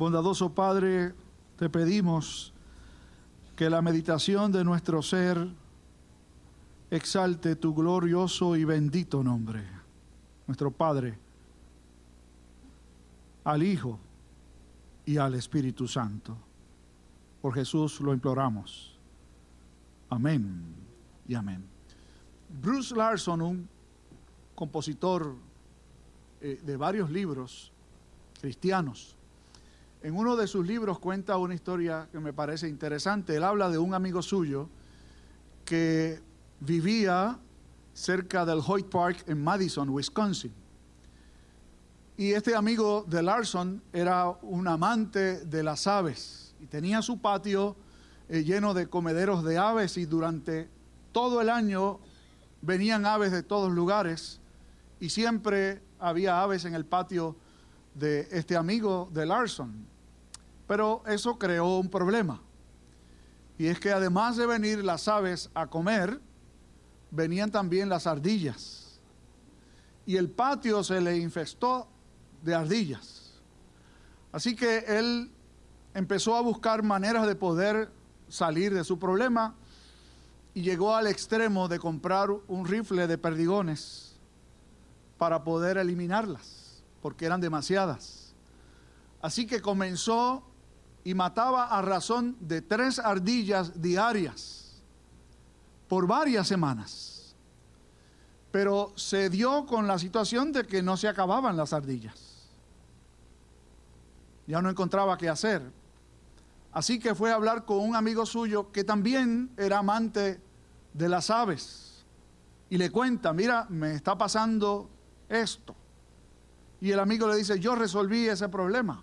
Bondadoso Padre, te pedimos que la meditación de nuestro ser exalte tu glorioso y bendito nombre, nuestro Padre, al Hijo y al Espíritu Santo. Por Jesús lo imploramos. Amén y amén. Bruce Larson, un compositor eh, de varios libros cristianos, en uno de sus libros cuenta una historia que me parece interesante. Él habla de un amigo suyo que vivía cerca del Hoyt Park en Madison, Wisconsin. Y este amigo de Larson era un amante de las aves y tenía su patio eh, lleno de comederos de aves y durante todo el año venían aves de todos lugares y siempre había aves en el patio de este amigo de Larson. Pero eso creó un problema. Y es que además de venir las aves a comer, venían también las ardillas. Y el patio se le infestó de ardillas. Así que él empezó a buscar maneras de poder salir de su problema y llegó al extremo de comprar un rifle de perdigones para poder eliminarlas, porque eran demasiadas. Así que comenzó y mataba a razón de tres ardillas diarias por varias semanas. Pero se dio con la situación de que no se acababan las ardillas. Ya no encontraba qué hacer. Así que fue a hablar con un amigo suyo que también era amante de las aves. Y le cuenta, mira, me está pasando esto. Y el amigo le dice, yo resolví ese problema.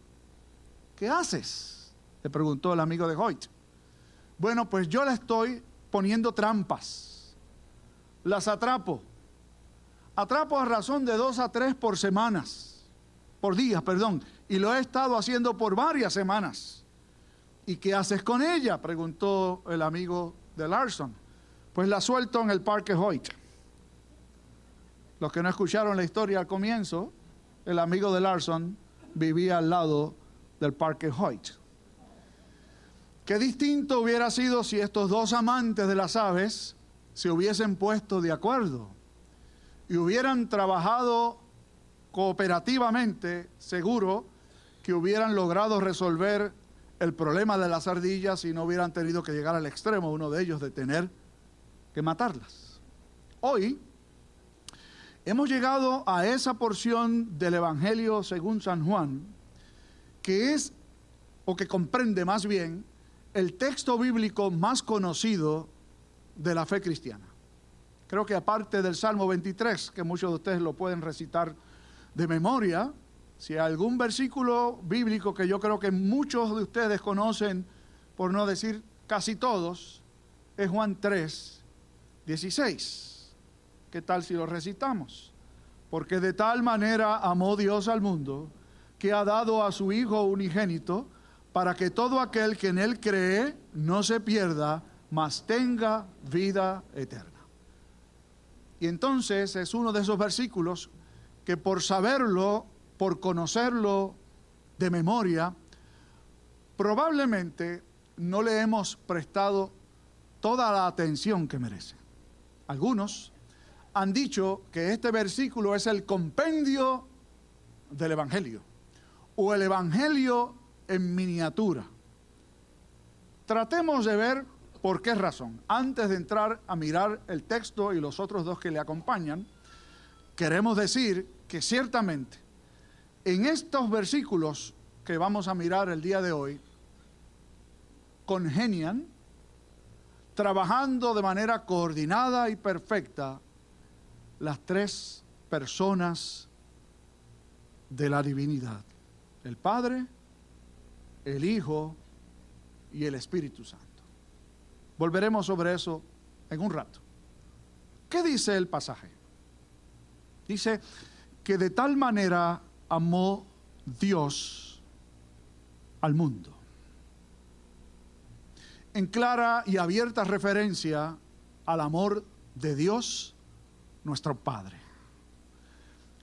¿Qué haces? Le preguntó el amigo de Hoyt. Bueno, pues yo le estoy poniendo trampas. Las atrapo. Atrapo a razón de dos a tres por semanas. Por días, perdón. Y lo he estado haciendo por varias semanas. ¿Y qué haces con ella? Preguntó el amigo de Larson. Pues la suelto en el Parque Hoyt. Los que no escucharon la historia al comienzo, el amigo de Larson vivía al lado del Parque Hoyt. Qué distinto hubiera sido si estos dos amantes de las aves se hubiesen puesto de acuerdo y hubieran trabajado cooperativamente, seguro que hubieran logrado resolver el problema de las ardillas y no hubieran tenido que llegar al extremo, uno de ellos, de tener que matarlas. Hoy hemos llegado a esa porción del Evangelio según San Juan, que es, o que comprende más bien, el texto bíblico más conocido de la fe cristiana. Creo que aparte del Salmo 23, que muchos de ustedes lo pueden recitar de memoria, si hay algún versículo bíblico que yo creo que muchos de ustedes conocen, por no decir casi todos, es Juan 3, 16. ¿Qué tal si lo recitamos? Porque de tal manera amó Dios al mundo que ha dado a su Hijo unigénito para que todo aquel que en Él cree no se pierda, mas tenga vida eterna. Y entonces es uno de esos versículos que por saberlo, por conocerlo de memoria, probablemente no le hemos prestado toda la atención que merece. Algunos han dicho que este versículo es el compendio del Evangelio o el Evangelio en miniatura. Tratemos de ver por qué razón. Antes de entrar a mirar el texto y los otros dos que le acompañan, queremos decir que ciertamente en estos versículos que vamos a mirar el día de hoy, congenian, trabajando de manera coordinada y perfecta, las tres personas de la divinidad, el Padre, el Hijo y el Espíritu Santo. Volveremos sobre eso en un rato. ¿Qué dice el pasaje? Dice que de tal manera amó Dios al mundo. En clara y abierta referencia al amor de Dios, nuestro Padre.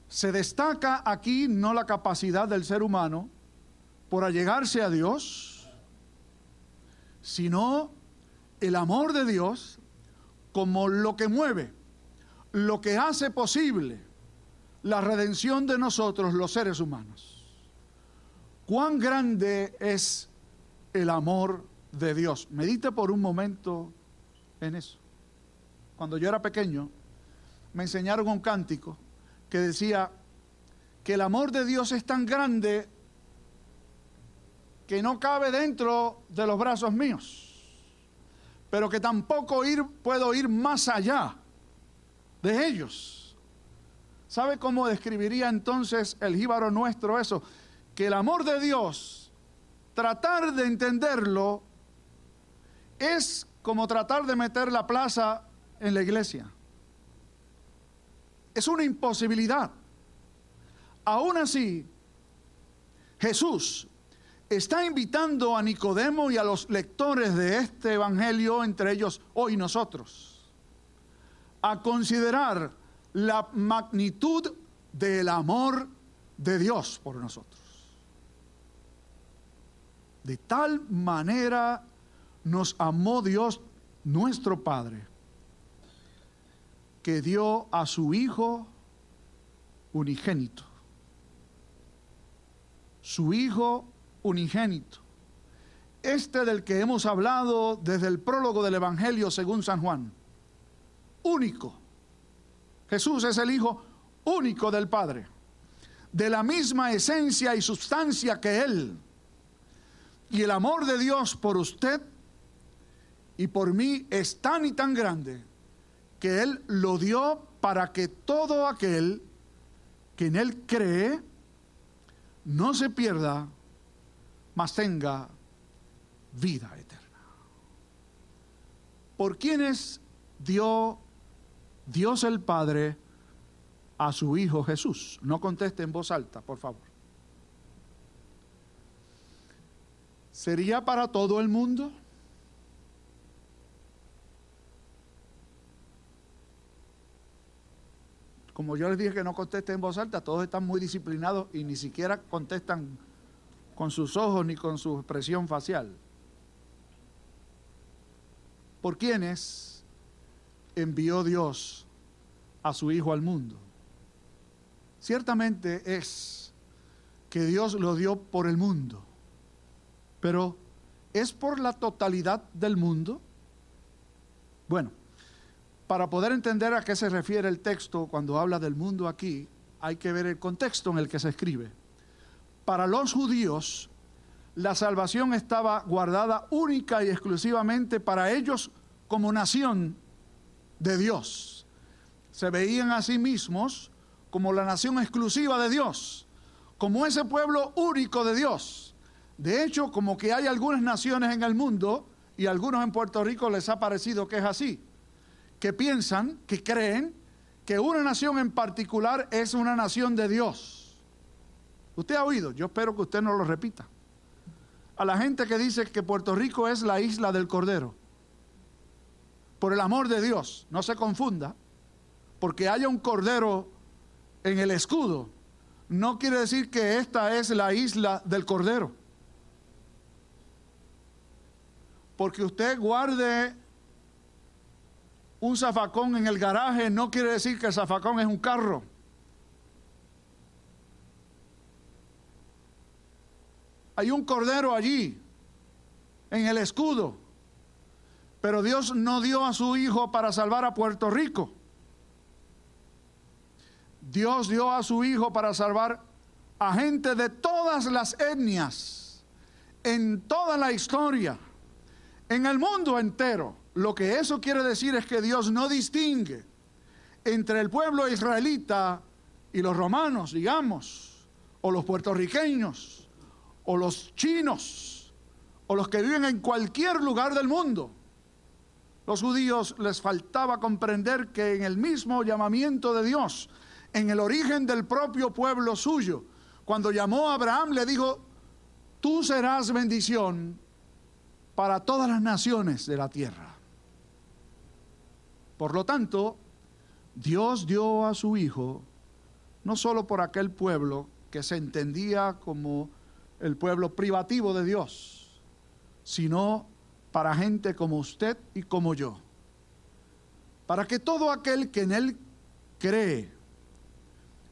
Se destaca aquí no la capacidad del ser humano por allegarse a Dios, sino el amor de Dios como lo que mueve, lo que hace posible la redención de nosotros los seres humanos. Cuán grande es el amor de Dios. Medite por un momento en eso. Cuando yo era pequeño, me enseñaron un cántico que decía que el amor de Dios es tan grande que no cabe dentro de los brazos míos, pero que tampoco ir, puedo ir más allá de ellos. ¿Sabe cómo describiría entonces el jíbaro nuestro eso? Que el amor de Dios, tratar de entenderlo, es como tratar de meter la plaza en la iglesia. Es una imposibilidad. Aún así, Jesús está invitando a Nicodemo y a los lectores de este Evangelio, entre ellos hoy nosotros, a considerar la magnitud del amor de Dios por nosotros. De tal manera nos amó Dios nuestro Padre, que dio a su Hijo unigénito. Su Hijo unigénito. Este del que hemos hablado desde el prólogo del Evangelio según San Juan. Único. Jesús es el Hijo único del Padre. De la misma esencia y sustancia que Él. Y el amor de Dios por usted y por mí es tan y tan grande que Él lo dio para que todo aquel que en Él cree no se pierda, mas tenga vida eterna. ¿Por quiénes dio Dios el Padre a su Hijo Jesús? No conteste en voz alta, por favor. ¿Sería para todo el mundo? Como yo les dije que no conteste en voz alta, todos están muy disciplinados y ni siquiera contestan con sus ojos ni con su expresión facial. ¿Por quiénes envió Dios a su Hijo al mundo? Ciertamente es que Dios lo dio por el mundo, pero ¿es por la totalidad del mundo? Bueno, para poder entender a qué se refiere el texto cuando habla del mundo aquí, hay que ver el contexto en el que se escribe. Para los judíos, la salvación estaba guardada única y exclusivamente para ellos como nación de Dios. Se veían a sí mismos como la nación exclusiva de Dios, como ese pueblo único de Dios. De hecho, como que hay algunas naciones en el mundo, y algunos en Puerto Rico les ha parecido que es así, que piensan, que creen que una nación en particular es una nación de Dios. Usted ha oído, yo espero que usted no lo repita. A la gente que dice que Puerto Rico es la isla del Cordero. Por el amor de Dios, no se confunda, porque haya un Cordero en el escudo, no quiere decir que esta es la isla del Cordero. Porque usted guarde un zafacón en el garaje no quiere decir que el zafacón es un carro. Hay un cordero allí, en el escudo. Pero Dios no dio a su hijo para salvar a Puerto Rico. Dios dio a su hijo para salvar a gente de todas las etnias, en toda la historia, en el mundo entero. Lo que eso quiere decir es que Dios no distingue entre el pueblo israelita y los romanos, digamos, o los puertorriqueños, o los chinos, o los que viven en cualquier lugar del mundo. Los judíos les faltaba comprender que en el mismo llamamiento de Dios, en el origen del propio pueblo suyo, cuando llamó a Abraham le dijo, tú serás bendición para todas las naciones de la tierra. Por lo tanto, Dios dio a su Hijo no solo por aquel pueblo que se entendía como el pueblo privativo de Dios, sino para gente como usted y como yo. Para que todo aquel que en Él cree,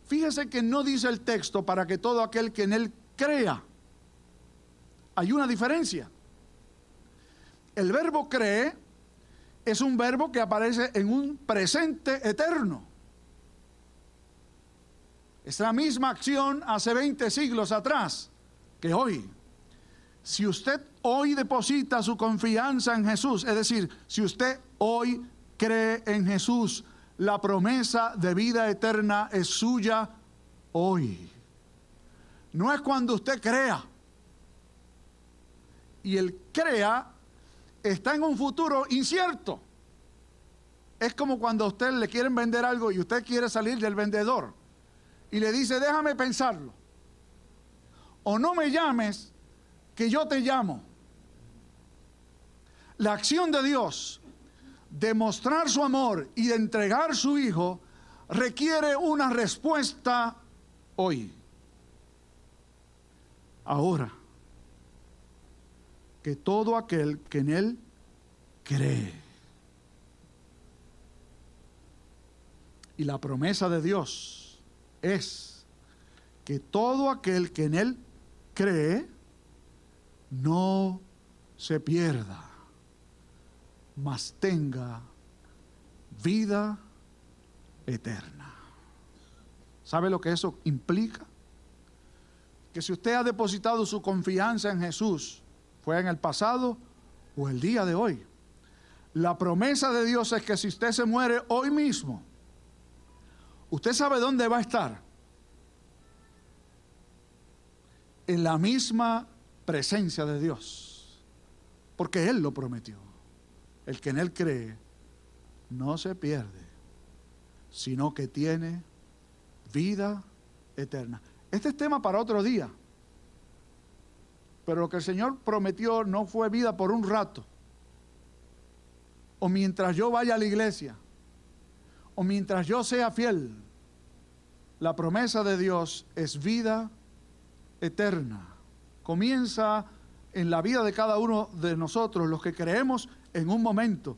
fíjese que no dice el texto para que todo aquel que en Él crea, hay una diferencia. El verbo cree es un verbo que aparece en un presente eterno. Es la misma acción hace 20 siglos atrás que hoy. Si usted hoy deposita su confianza en Jesús, es decir, si usted hoy cree en Jesús, la promesa de vida eterna es suya hoy. No es cuando usted crea. Y el crea está en un futuro incierto. Es como cuando a usted le quieren vender algo y usted quiere salir del vendedor y le dice, déjame pensarlo. O no me llames, que yo te llamo. La acción de Dios de mostrar su amor y de entregar su Hijo requiere una respuesta hoy. Ahora, que todo aquel que en Él cree. Y la promesa de Dios es que todo aquel que en Él cree no se pierda, mas tenga vida eterna. ¿Sabe lo que eso implica? Que si usted ha depositado su confianza en Jesús, fue en el pasado o el día de hoy, la promesa de Dios es que si usted se muere hoy mismo, ¿Usted sabe dónde va a estar? En la misma presencia de Dios. Porque Él lo prometió. El que en Él cree no se pierde, sino que tiene vida eterna. Este es tema para otro día. Pero lo que el Señor prometió no fue vida por un rato. O mientras yo vaya a la iglesia o mientras yo sea fiel, la promesa de Dios es vida eterna. Comienza en la vida de cada uno de nosotros, los que creemos en un momento,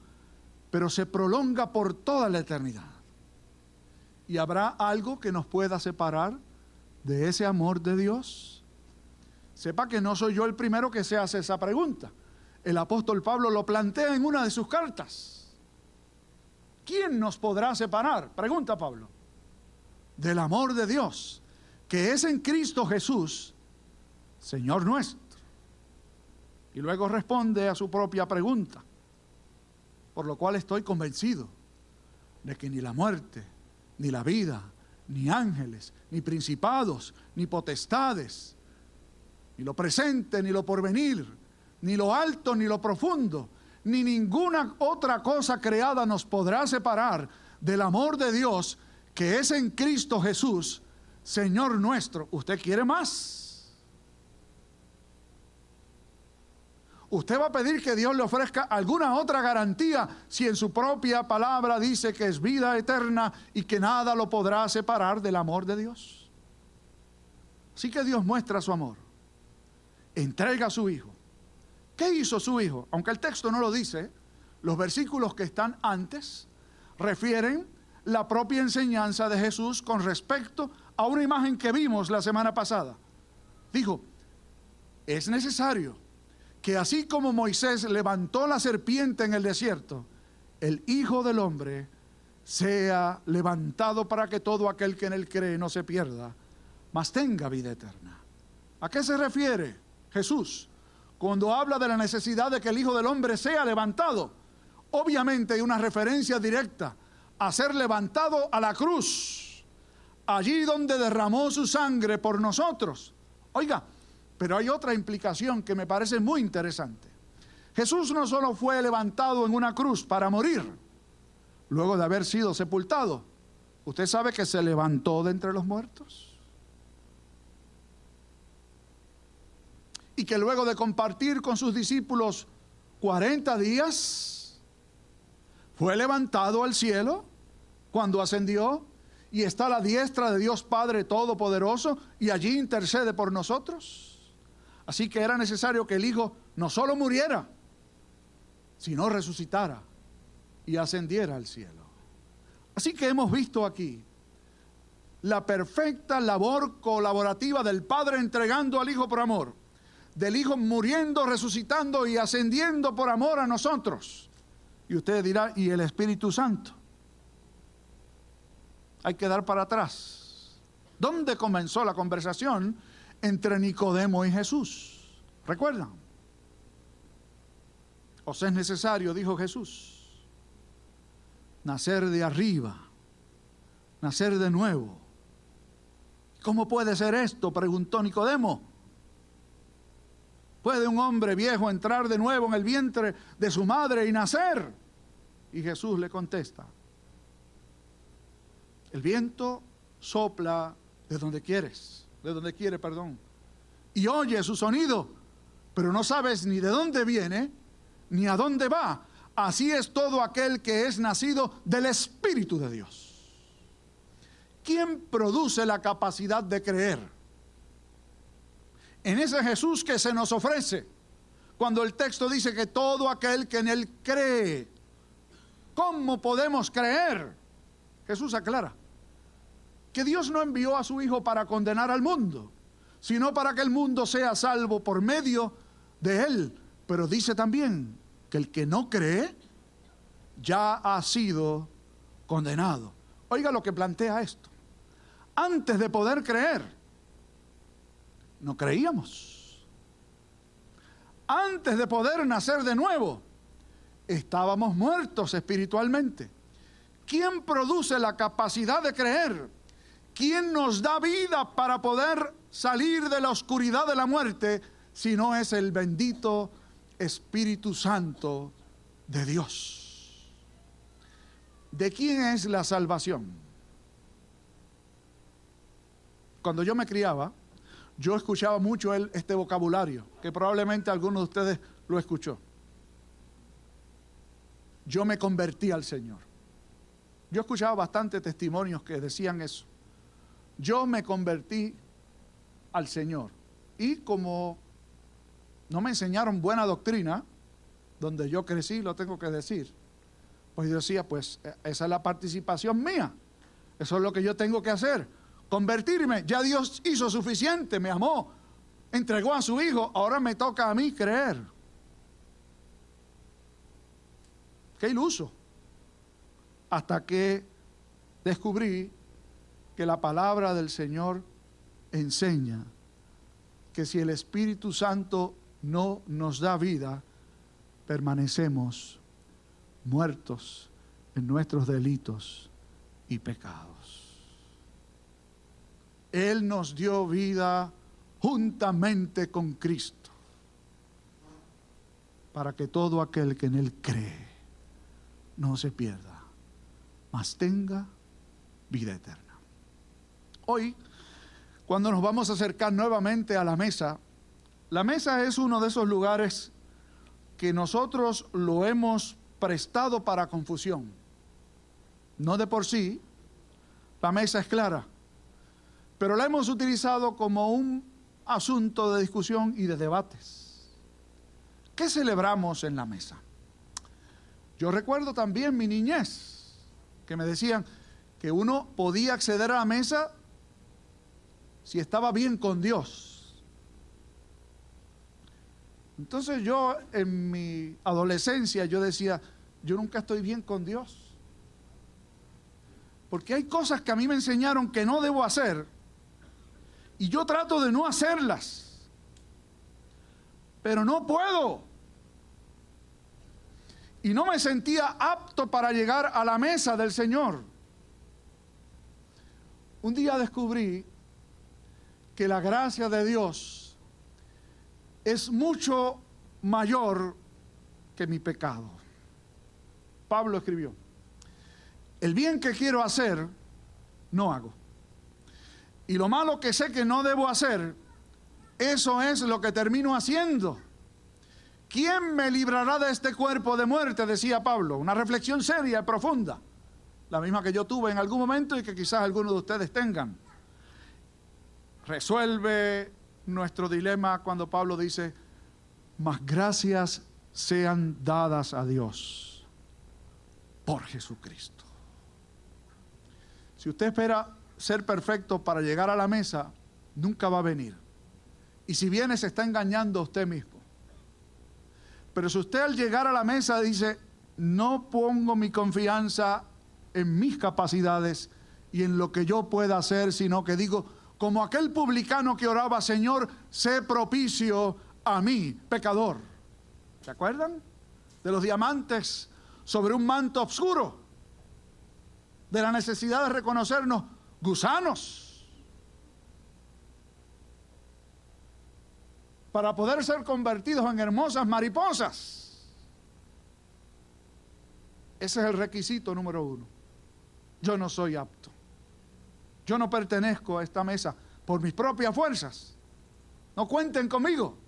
pero se prolonga por toda la eternidad. ¿Y habrá algo que nos pueda separar de ese amor de Dios? Sepa que no soy yo el primero que se hace esa pregunta. El apóstol Pablo lo plantea en una de sus cartas. ¿quién nos podrá separar? Pregunta Pablo. Del amor de Dios, que es en Cristo Jesús, Señor nuestro. Y luego responde a su propia pregunta, por lo cual estoy convencido de que ni la muerte, ni la vida, ni ángeles, ni principados, ni potestades, ni lo presente, ni lo porvenir, ni lo alto, ni lo profundo, ni ninguna otra cosa creada nos podrá separar del amor de Dios que es en Cristo Jesús, Señor nuestro. ¿Usted quiere más? Usted va a pedir que Dios le ofrezca alguna otra garantía si en su propia palabra dice que es vida eterna y que nada lo podrá separar del amor de Dios. Así que Dios muestra su amor. Entrega a su Hijo ¿Qué hizo su hijo? Aunque el texto no lo dice, los versículos que están antes refieren la propia enseñanza de Jesús con respecto a una imagen que vimos la semana pasada. Dijo, es necesario que así como Moisés levantó la serpiente en el desierto, el Hijo del Hombre sea levantado para que todo aquel que en él cree no se pierda, mas tenga vida eterna. ¿A qué se refiere Jesús? cuando habla de la necesidad de que el Hijo del Hombre sea levantado, obviamente hay una referencia directa a ser levantado a la cruz, allí donde derramó su sangre por nosotros. Oiga, pero hay otra implicación que me parece muy interesante. Jesús no solo fue levantado en una cruz para morir, luego de haber sido sepultado, usted sabe que se levantó de entre los muertos. Y que luego de compartir con sus discípulos 40 días, fue levantado al cielo cuando ascendió y está a la diestra de Dios Padre Todopoderoso y allí intercede por nosotros. Así que era necesario que el Hijo no solo muriera, sino resucitara y ascendiera al cielo. Así que hemos visto aquí la perfecta labor colaborativa del Padre entregando al Hijo por amor, del Hijo muriendo, resucitando y ascendiendo por amor a nosotros. Y usted dirá, ¿y el Espíritu Santo? Hay que dar para atrás. ¿Dónde comenzó la conversación entre Nicodemo y Jesús? ¿Recuerdan? Os es necesario, dijo Jesús, nacer de arriba, nacer de nuevo. ¿Cómo puede ser esto? preguntó Nicodemo. ¿Puede un hombre viejo entrar de nuevo en el vientre de su madre y nacer? Y Jesús le contesta, el viento sopla de donde quieres, de donde quiere, perdón, y oye su sonido, pero no sabes ni de dónde viene ni a dónde va. Así es todo aquel que es nacido del Espíritu de Dios. ¿Quién produce la capacidad de creer? En ese Jesús que se nos ofrece, cuando el texto dice que todo aquel que en él cree, ¿cómo podemos creer? Jesús aclara que Dios no envió a su Hijo para condenar al mundo, sino para que el mundo sea salvo por medio de él. Pero dice también que el que no cree ya ha sido condenado. Oiga lo que plantea esto. Antes de poder creer, no creíamos. Antes de poder nacer de nuevo, estábamos muertos espiritualmente. ¿Quién produce la capacidad de creer? ¿Quién nos da vida para poder salir de la oscuridad de la muerte si no es el bendito Espíritu Santo de Dios. ¿De quién es la salvación? Cuando yo me criaba, yo escuchaba mucho este vocabulario, que probablemente alguno de ustedes lo escuchó. Yo me convertí al Señor. Yo escuchaba bastantes testimonios que decían eso. Yo me convertí al Señor. Y como no me enseñaron buena doctrina, donde yo crecí, lo tengo que decir. Pues yo decía, pues e, esa es la participación mía. Eso es lo que yo tengo que hacer. Convertirme. Ya Dios hizo suficiente, me amó, entregó a su hijo. Ahora me toca a mí creer. Qué iluso. Hasta que descubrí que la palabra del Señor enseña que si el Espíritu Santo no nos da vida, permanecemos muertos en nuestros delitos y pecados. Él nos dio vida juntamente con Cristo, para que todo aquel que en Él cree no se pierda, mas tenga vida eterna. Hoy, cuando nos vamos a acercar nuevamente a la mesa, la mesa es uno de esos lugares que nosotros lo hemos prestado para confusión. No de por sí, la mesa es clara, pero la hemos utilizado como un asunto de discusión y de debates. ¿Qué celebramos en la mesa? Yo recuerdo también mi niñez, que me decían que uno podía acceder a la mesa si estaba bien con Dios entonces yo en mi adolescencia yo decía, yo nunca estoy bien con Dios. Porque hay cosas que a mí me enseñaron que no debo hacer y yo trato de no hacerlas. Pero no puedo. Y no me sentía apto para llegar a la mesa del Señor. Un día descubrí que la gracia de Dios es mucho mayor que mi pecado. Pablo escribió, el bien que quiero hacer, no hago. Y lo malo que sé que no debo hacer, eso es lo que termino haciendo. ¿Quién me librará de este cuerpo de muerte? Decía Pablo. Una reflexión seria y profunda. La misma que yo tuve en algún momento y que quizás algunos de ustedes tengan. Resuelve nuestro dilema cuando Pablo dice, mas gracias sean dadas a Dios por Jesucristo. Si usted espera ser perfecto para llegar a la mesa, nunca va a venir. Y si viene, se está engañando a usted mismo. Pero si usted al llegar a la mesa dice, no pongo mi confianza en mis capacidades y en lo que yo pueda hacer, sino que digo, como aquel publicano que oraba, Señor, sé propicio a mí, pecador. ¿Se acuerdan? De los diamantes sobre un manto oscuro, de la necesidad de reconocernos gusanos, para poder ser convertidos en hermosas mariposas. Ese es el requisito número uno. Yo no soy apto. Yo no pertenezco a esta mesa por mis propias fuerzas. No cuenten conmigo.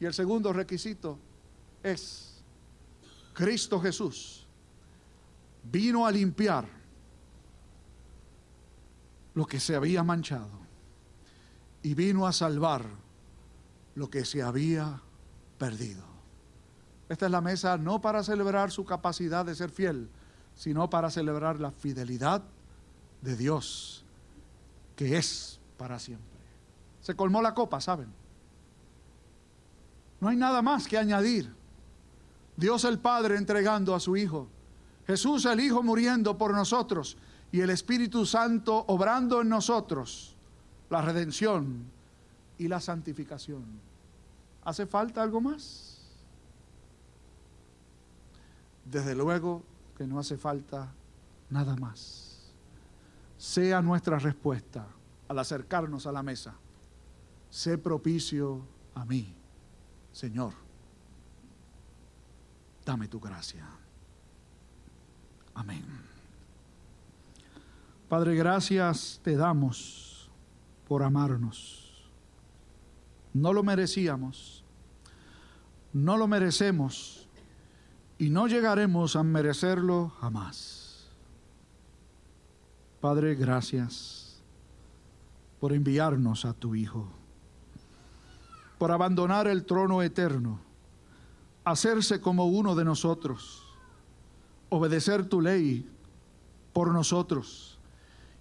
Y el segundo requisito es Cristo Jesús vino a limpiar lo que se había manchado y vino a salvar lo que se había perdido. Esta es la mesa no para celebrar su capacidad de ser fiel, sino para celebrar la fidelidad de Dios, que es para siempre. Se colmó la copa, ¿saben? No hay nada más que añadir. Dios el Padre entregando a su Hijo, Jesús el Hijo muriendo por nosotros y el Espíritu Santo obrando en nosotros la redención y la santificación. ¿Hace falta algo más? Desde luego que no hace falta nada más. Sea nuestra respuesta al acercarnos a la mesa. Sé propicio a mí, Señor. Dame tu gracia. Amén. Padre, gracias te damos por amarnos. No lo merecíamos, no lo merecemos y no llegaremos a merecerlo jamás. Padre, gracias por enviarnos a tu Hijo, por abandonar el trono eterno, hacerse como uno de nosotros, obedecer tu ley por nosotros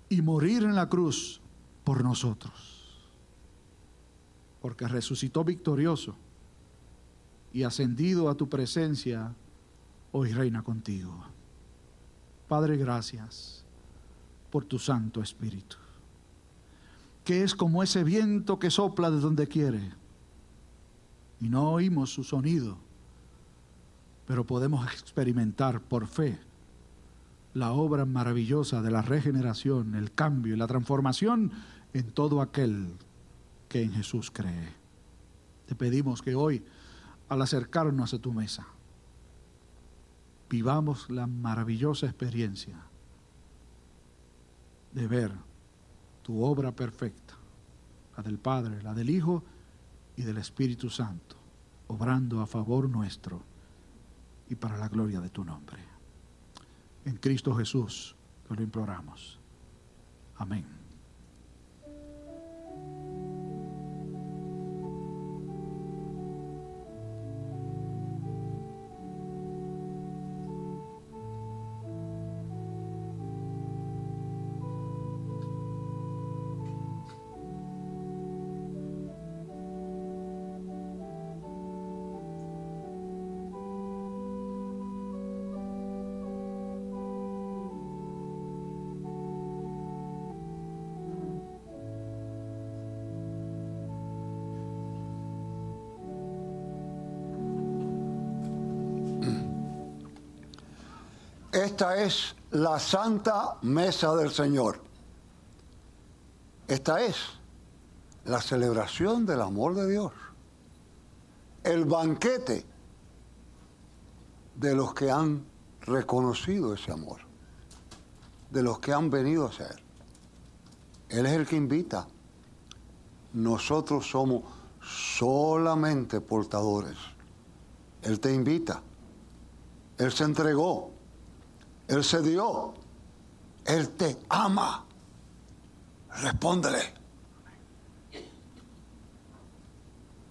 y morir en la cruz por nosotros. Porque resucitó victorioso y ascendido a tu presencia, hoy reina contigo. Padre, gracias por tu Santo Espíritu, que es como ese viento que sopla de donde quiere y no oímos su sonido, pero podemos experimentar por fe la obra maravillosa de la regeneración, el cambio y la transformación en todo aquel que en Jesús cree. Te pedimos que hoy, al acercarnos a tu mesa, vivamos la maravillosa experiencia de ver tu obra perfecta, la del Padre, la del Hijo y del Espíritu Santo, obrando a favor nuestro y para la gloria de tu nombre. En Cristo Jesús lo imploramos. Amén. Esta es la santa mesa del Señor. Esta es la celebración del amor de Dios. El banquete de los que han reconocido ese amor, de los que han venido a ser. Él es el que invita. Nosotros somos solamente portadores. Él te invita. Él se entregó. Él se dio. Él te ama. Respóndele.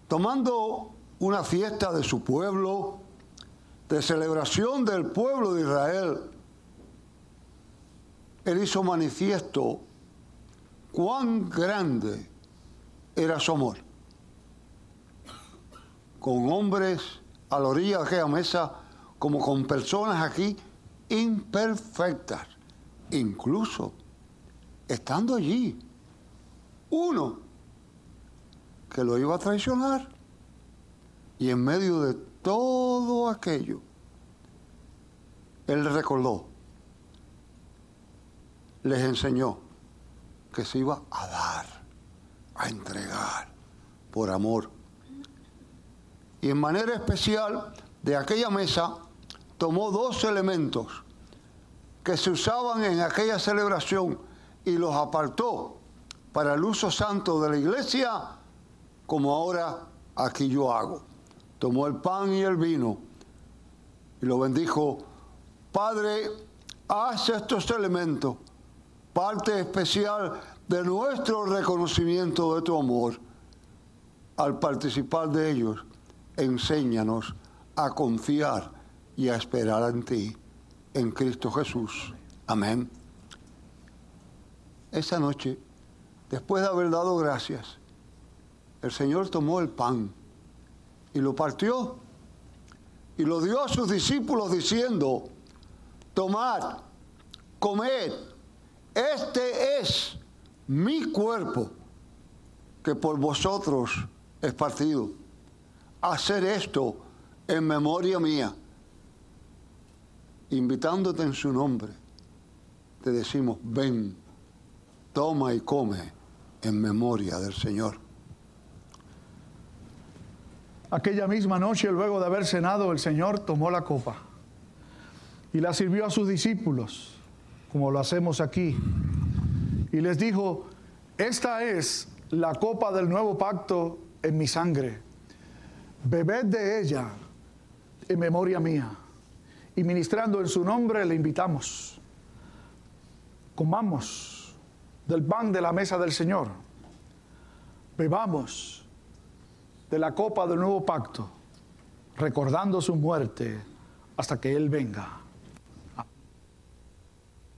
tomando una fiesta de su pueblo, de celebración del pueblo de Israel, él hizo manifiesto cuán grande era su amor. Con hombres a la orilla de aquella mesa, como con personas aquí imperfectas, incluso estando allí, uno que lo iba a traicionar. Y en medio de todo aquello, él recordó, les enseñó que se iba a dar, a entregar por amor. Y en manera especial, de aquella mesa, tomó dos elementos que se usaban en aquella celebración y los apartó para el uso santo de la iglesia, como ahora aquí yo hago. Tomó el pan y el vino y lo bendijo. Padre, haz estos elementos parte especial de nuestro reconocimiento de tu amor. Al participar de ellos, enséñanos a confiar y a esperar en ti, en Cristo Jesús. Amén. Esa noche, después de haber dado gracias, el Señor tomó el pan y lo partió y lo dio a sus discípulos diciendo, tomad, comed, este es mi cuerpo que por vosotros es partido. Hacer esto en memoria mía, invitándote en su nombre, te decimos, ven, toma y come en memoria del Señor. Aquella misma noche, luego de haber cenado, el Señor tomó la copa y la sirvió a sus discípulos, como lo hacemos aquí, y les dijo, esta es la copa del nuevo pacto en mi sangre, bebed de ella en memoria mía, y ministrando en su nombre le invitamos, comamos del pan de la mesa del Señor, bebamos de la copa del nuevo pacto, recordando su muerte hasta que Él venga.